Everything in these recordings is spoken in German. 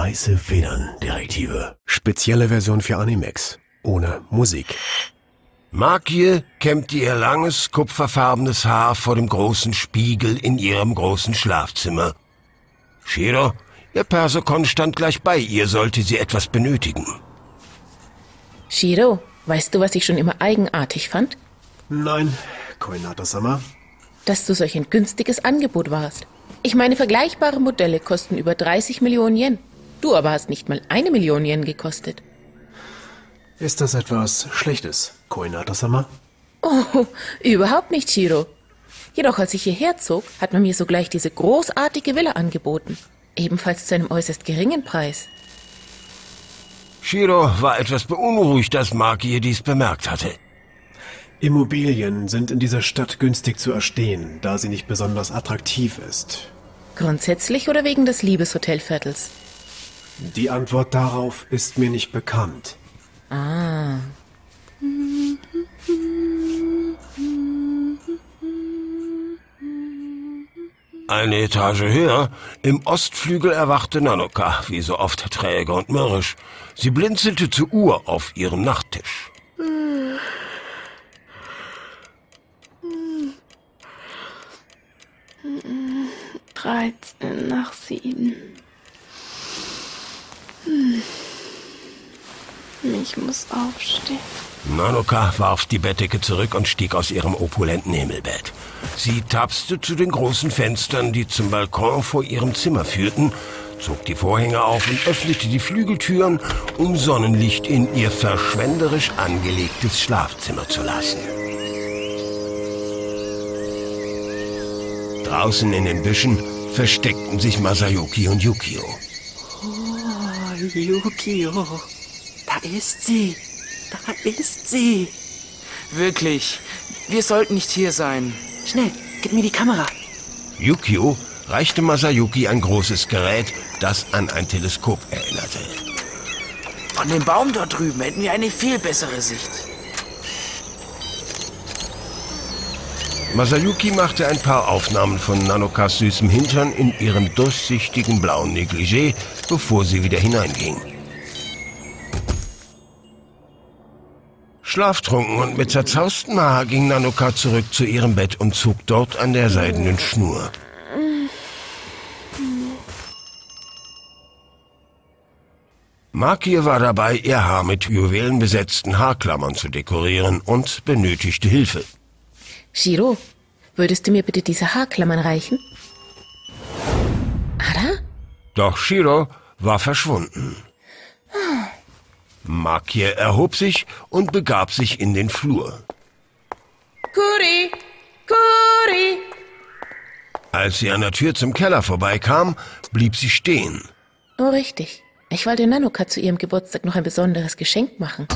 Weiße Federn, Detektive. Spezielle Version für Animex. Ohne Musik. Markie kämmte ihr langes, kupferfarbenes Haar vor dem großen Spiegel in ihrem großen Schlafzimmer. Shiro, ihr Persokon stand gleich bei ihr, sollte sie etwas benötigen. Shiro, weißt du, was ich schon immer eigenartig fand? Nein, Koinata-sama. Dass du solch ein günstiges Angebot warst. Ich meine, vergleichbare Modelle kosten über 30 Millionen Yen. Du aber hast nicht mal eine Million Yen gekostet. Ist das etwas Schlechtes, Koinata-sama? Oh, überhaupt nicht, Shiro. Jedoch als ich hierher zog, hat man mir sogleich diese großartige Villa angeboten. Ebenfalls zu einem äußerst geringen Preis. Shiro war etwas beunruhigt, dass Markie dies bemerkt hatte. Immobilien sind in dieser Stadt günstig zu erstehen, da sie nicht besonders attraktiv ist. Grundsätzlich oder wegen des Liebeshotelviertels? Die Antwort darauf ist mir nicht bekannt. Ah. Eine Etage höher, im Ostflügel erwachte Nanoka, wie so oft träge und mürrisch. Sie blinzelte zur Uhr auf ihrem Nachttisch. 13 nach 7. Ich muss aufstehen. Nanoka warf die Bettdecke zurück und stieg aus ihrem opulenten Himmelbett. Sie tapste zu den großen Fenstern, die zum Balkon vor ihrem Zimmer führten, zog die Vorhänge auf und öffnete die Flügeltüren, um Sonnenlicht in ihr verschwenderisch angelegtes Schlafzimmer zu lassen. Draußen in den Büschen versteckten sich Masayuki und Yukio. Oh, Yukio. Da ist sie. Da ist sie. Wirklich. Wir sollten nicht hier sein. Schnell, gib mir die Kamera. Yukio reichte Masayuki ein großes Gerät, das an ein Teleskop erinnerte. Von dem Baum dort drüben hätten wir eine viel bessere Sicht. Masayuki machte ein paar Aufnahmen von Nanokas süßem Hintern in ihrem durchsichtigen blauen Negligé, bevor sie wieder hineinging. Schlaftrunken und mit zerzaustem Haar ging Nanoka zurück zu ihrem Bett und zog dort an der seidenen Schnur. Makie war dabei, ihr Haar mit juwelenbesetzten Haarklammern zu dekorieren und benötigte Hilfe. Shiro, würdest du mir bitte diese Haarklammern reichen? Ada? Doch Shiro war verschwunden. Makie erhob sich und begab sich in den Flur. Kuri! Kuri! Als sie an der Tür zum Keller vorbeikam, blieb sie stehen. Oh, richtig. Ich wollte Nanoka zu ihrem Geburtstag noch ein besonderes Geschenk machen.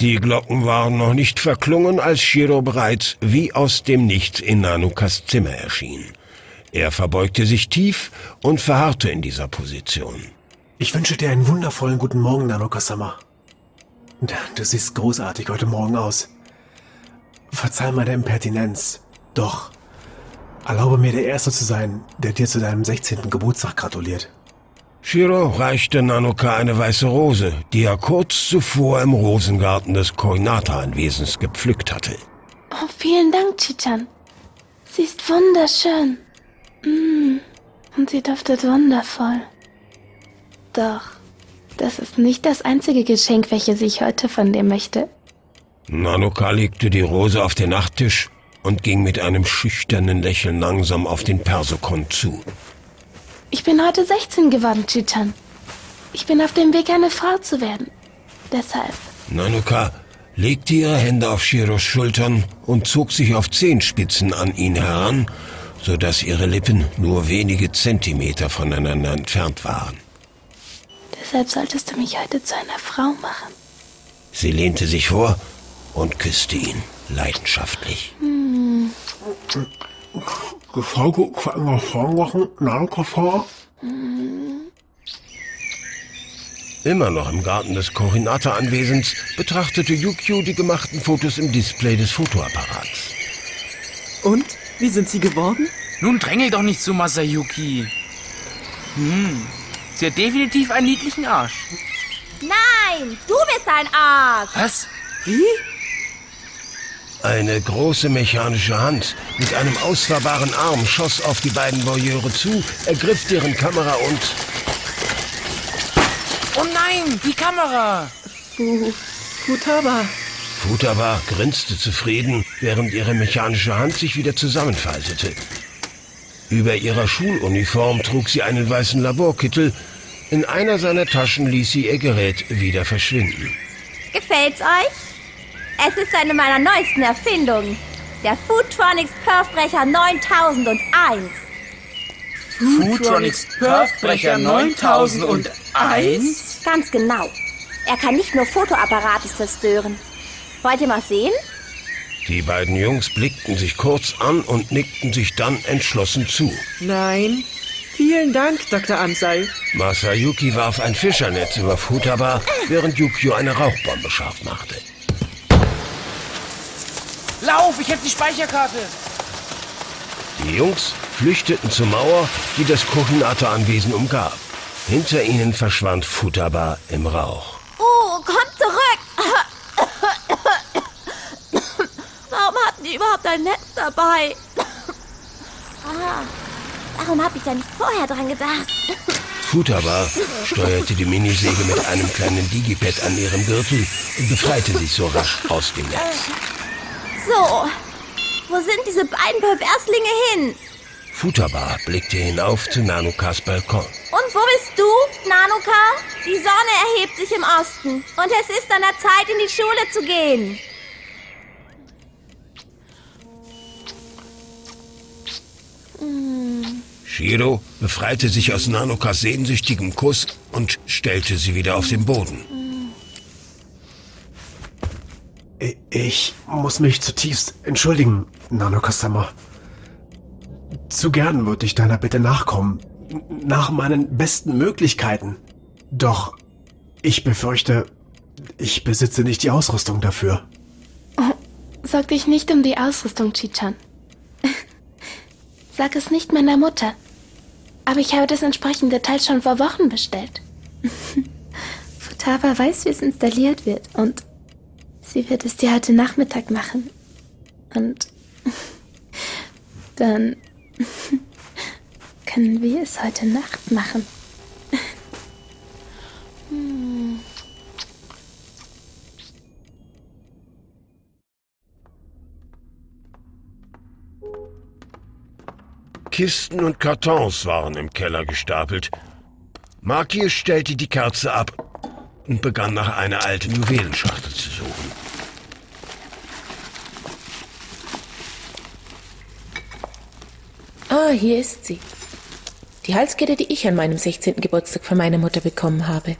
Die Glocken waren noch nicht verklungen, als Shiro bereits wie aus dem Nichts in Nanukas Zimmer erschien. Er verbeugte sich tief und verharrte in dieser Position. Ich wünsche dir einen wundervollen guten Morgen, Nanoka-sama. Du siehst großartig heute Morgen aus. Verzeih meine Impertinenz. Doch, erlaube mir der Erste zu sein, der dir zu deinem 16. Geburtstag gratuliert. Shiro reichte Nanoka eine weiße Rose, die er kurz zuvor im Rosengarten des Koinata-Anwesens gepflückt hatte. Oh, vielen Dank, Chichan. Sie ist wunderschön. Mm, und sie duftet wundervoll. Doch, das ist nicht das einzige Geschenk, welches ich heute von dir möchte. Nanoka legte die Rose auf den Nachttisch und ging mit einem schüchternen Lächeln langsam auf den Persokon zu. Ich bin heute 16 geworden, Chichan. Ich bin auf dem Weg, eine Frau zu werden. Deshalb. Nanoka legte ihre Hände auf Shiros Schultern und zog sich auf Zehenspitzen an ihn heran, so dass ihre Lippen nur wenige Zentimeter voneinander entfernt waren. Deshalb solltest du mich heute zu einer Frau machen. Sie lehnte sich vor und küsste ihn leidenschaftlich. Hm. Geschenke zu einer Frau machen, Nanoka-sama? Immer noch im Garten des Korinata-Anwesens betrachtete Yukio die gemachten Fotos im Display des Fotoapparats. Und? Wie sind Sie geworden? Nun drängel doch nicht so, Masayuki. Hm, sie hat definitiv einen niedlichen Arsch. Nein, du bist ein Arsch. Was? Wie? Eine große mechanische Hand mit einem ausfahrbaren Arm schoss auf die beiden Voyeure zu, ergriff deren Kamera und Oh nein, die Kamera! Fu Futaba. Futaba grinste zufrieden, während ihre mechanische Hand sich wieder zusammenfaltete. Über ihrer Schuluniform trug sie einen weißen Laborkittel. In einer seiner Taschen ließ sie ihr Gerät wieder verschwinden. Gefällt's euch? Es ist eine meiner neuesten Erfindungen. Der Foodtronics Perfbrecher 9001. Foodtronics Perfbrecher 9001? Ganz genau. Er kann nicht nur Fotoapparate zerstören. Wollt ihr mal sehen? Die beiden Jungs blickten sich kurz an und nickten sich dann entschlossen zu. Nein. Vielen Dank, Dr. Ansei. Masayuki warf ein Fischernetz über Futaba, während Yukio eine Rauchbombe scharf machte. Lauf, ich hab die Speicherkarte. Die Jungs flüchteten zur Mauer, die das Kohinata-Anwesen umgab. Hinter ihnen verschwand Futaba im Rauch. Oh, kommt zurück! Warum hatten die überhaupt ein Netz dabei? Ah, warum habe ich da nicht vorher dran gedacht? Futaba steuerte die Minisäge mit einem kleinen Digipad an ihrem Gürtel und befreite sich so rasch aus dem Netz. So, wo sind diese beiden Perverslinge hin? Futaba blickte hinauf zu Nanukas Balkon. Und wo bist du, Nanuka? Die Sonne erhebt sich im Osten und es ist an der Zeit, in die Schule zu gehen. Shiro befreite sich aus Nanukas sehnsüchtigem Kuss und stellte sie wieder auf den Boden. Ich muss mich zutiefst entschuldigen, Nanoka-sama. Zu gern würde ich deiner Bitte nachkommen. Nach meinen besten Möglichkeiten. Doch ich befürchte, ich besitze nicht die Ausrüstung dafür. Sorg dich nicht um die Ausrüstung, Chichan. Sag es nicht meiner Mutter. Aber ich habe das entsprechende Teil schon vor Wochen bestellt. Futaba weiß, wie es installiert wird und sie wird es dir heute Nachmittag machen. Und dann können wir es heute Nacht machen. Kisten und Kartons waren im Keller gestapelt. Maki stellte die Kerze ab und begann nach einer alten Juwelenschachtel zu suchen. Ah, hier ist sie. Die Halskette, die ich an meinem 16. Geburtstag von meiner Mutter bekommen habe.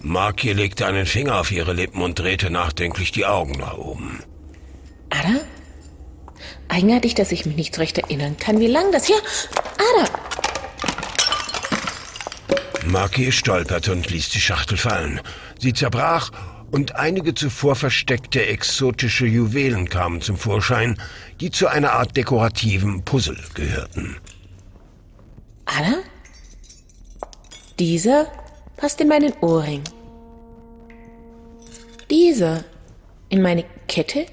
Maki legte einen Finger auf ihre Lippen und drehte nachdenklich die Augen nach oben. Ada? Eigenartig, dass ich mich nicht so recht erinnern kann, wie lang das hier... Ada! Maki stolperte und ließ die Schachtel fallen. Sie zerbrach und einige zuvor versteckte exotische Juwelen kamen zum Vorschein, die zu einer Art dekorativen Puzzle gehörten. Ada? Dieser passt in meinen Ohrring. Dieser in meine Kette.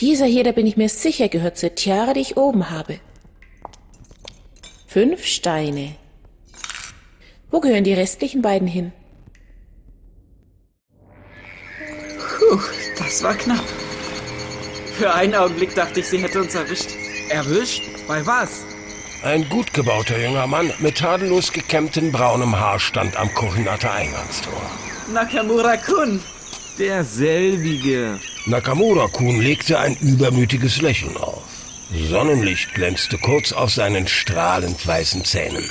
Dieser hier, da bin ich mir sicher, gehört zur Tiara, die ich oben habe. Fünf Steine. Wo gehören die restlichen beiden hin? Puh, das war knapp. Für einen Augenblick dachte ich, sie hätte uns erwischt. Erwischt? Bei was? Ein gut gebauter junger Mann mit tadellos gekämmtem braunem Haar stand am Kohinata-Eingangstor. Nakamura-kun. Derselbige. Nakamura-kun legte ein übermütiges Lächeln auf. Sonnenlicht glänzte kurz auf seinen strahlend weißen Zähnen.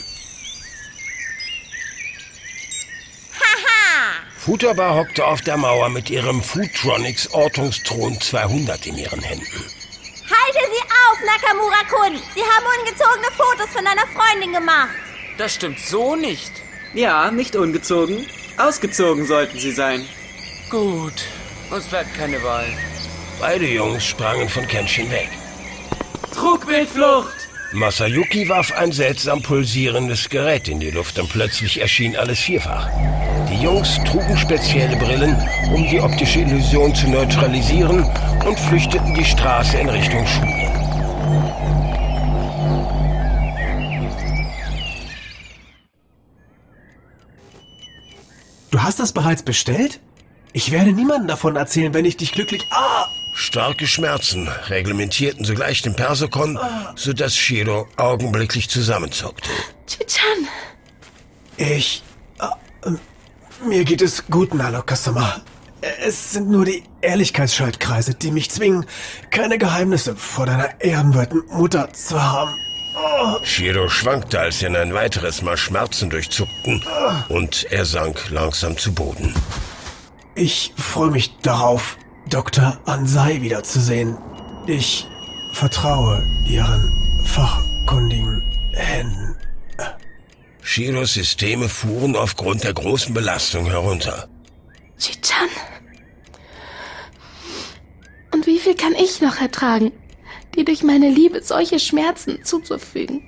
Futaba hockte auf der Mauer mit ihrem Foodtronics Ortungstron 200 in ihren Händen. Halte sie auf, Nakamura-kun! Sie haben ungezogene Fotos von deiner Freundin gemacht. Das stimmt so nicht. Ja, nicht ungezogen. Ausgezogen sollten sie sein. Gut, uns bleibt keine Wahl. Beide Jungs sprangen von Kenshin weg. Trugbildflucht! Masayuki warf ein seltsam pulsierendes Gerät in die Luft und plötzlich erschien alles vierfach. Die Jungs trugen spezielle Brillen, um die optische Illusion zu neutralisieren und flüchteten die Straße in Richtung Schule. Du hast das bereits bestellt? Ich werde niemandem davon erzählen, wenn ich dich glücklich... Ah! Starke Schmerzen reglementierten sogleich den Persokon, sodass Shiro augenblicklich zusammenzuckte. Chichan, Ich... ah, mir geht es gut, Naloka-sama. Es sind nur die Ehrlichkeitsschaltkreise, die mich zwingen, keine Geheimnisse vor deiner ehrenwerten Mutter zu haben. Shiro schwankte, als ihn ein weiteres Mal Schmerzen durchzuckten, und er sank langsam zu Boden. Ich freue mich darauf, Dr. Ansai wiederzusehen. Ich vertraue Ihren fachkundigen Händen. Shiros Systeme fuhren aufgrund der großen Belastung herunter. Chichan. Und wie viel kann ich noch ertragen, dir durch meine Liebe solche Schmerzen zuzufügen?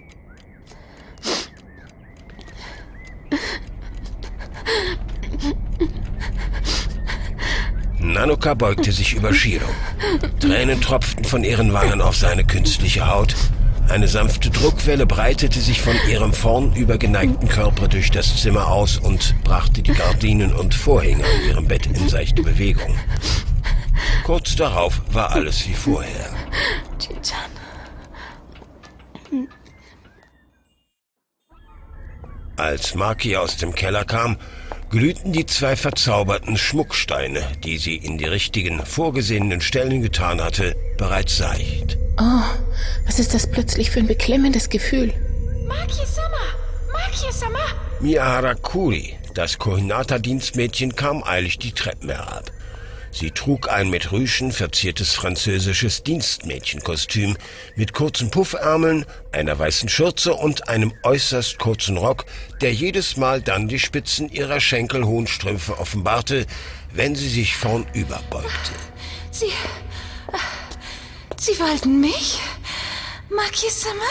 Nanoka beugte sich über Shiro. Tränen tropften von ihren Wangen auf seine künstliche Haut. Eine sanfte Druckwelle breitete sich von ihrem vornüber geneigten Körper durch das Zimmer aus und brachte die Gardinen und Vorhänge an ihrem Bett in seichte Bewegung. Kurz darauf war alles wie vorher. Als Maki aus dem Keller kam, glühten die zwei verzauberten Schmucksteine, die sie in die richtigen, vorgesehenen Stellen getan hatte, bereits seicht. Oh, was ist das plötzlich für ein beklemmendes Gefühl? Maki-sama! Maki-sama! Miyahara Kuri, das Kohinata-Dienstmädchen, kam eilig die Treppen herab. Sie trug ein mit Rüschen verziertes französisches Dienstmädchenkostüm mit kurzen Puffärmeln, einer weißen Schürze und einem äußerst kurzen Rock, der jedes Mal dann die Spitzen ihrer schenkelhohen Strümpfe offenbarte, wenn sie sich vornüber beugte. Sie. Sie wollten mich? Maki-sama?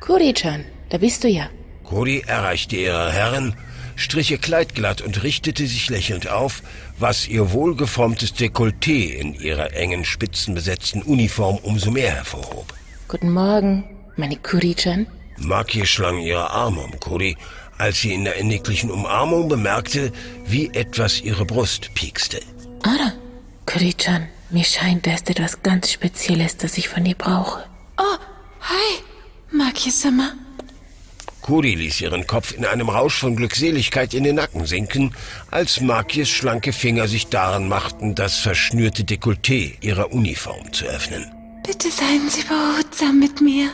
Kuri-chan, da bist du ja. Kuri erreichte ihre Herren, strich ihr Kleid glatt und richtete sich lächelnd auf, was ihr wohlgeformtes Dekolleté in ihrer engen, spitzenbesetzten Uniform umso mehr hervorhob. Guten Morgen, meine Kuri-chan. Maki schlang ihre Arme um Kuri, als sie in der inniglichen Umarmung bemerkte, wie etwas ihre Brust piekste. Ara, Kuri-chan, mir scheint, da ist etwas ganz Spezielles, das ich von dir brauche. Oh, hi, Maki-sama. Kuri ließ ihren Kopf in einem Rausch von Glückseligkeit in den Nacken sinken, als Makis schlanke Finger sich daran machten, das verschnürte Dekolleté ihrer Uniform zu öffnen. Bitte seien Sie behutsam mit mir.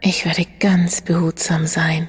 Ich werde ganz behutsam sein.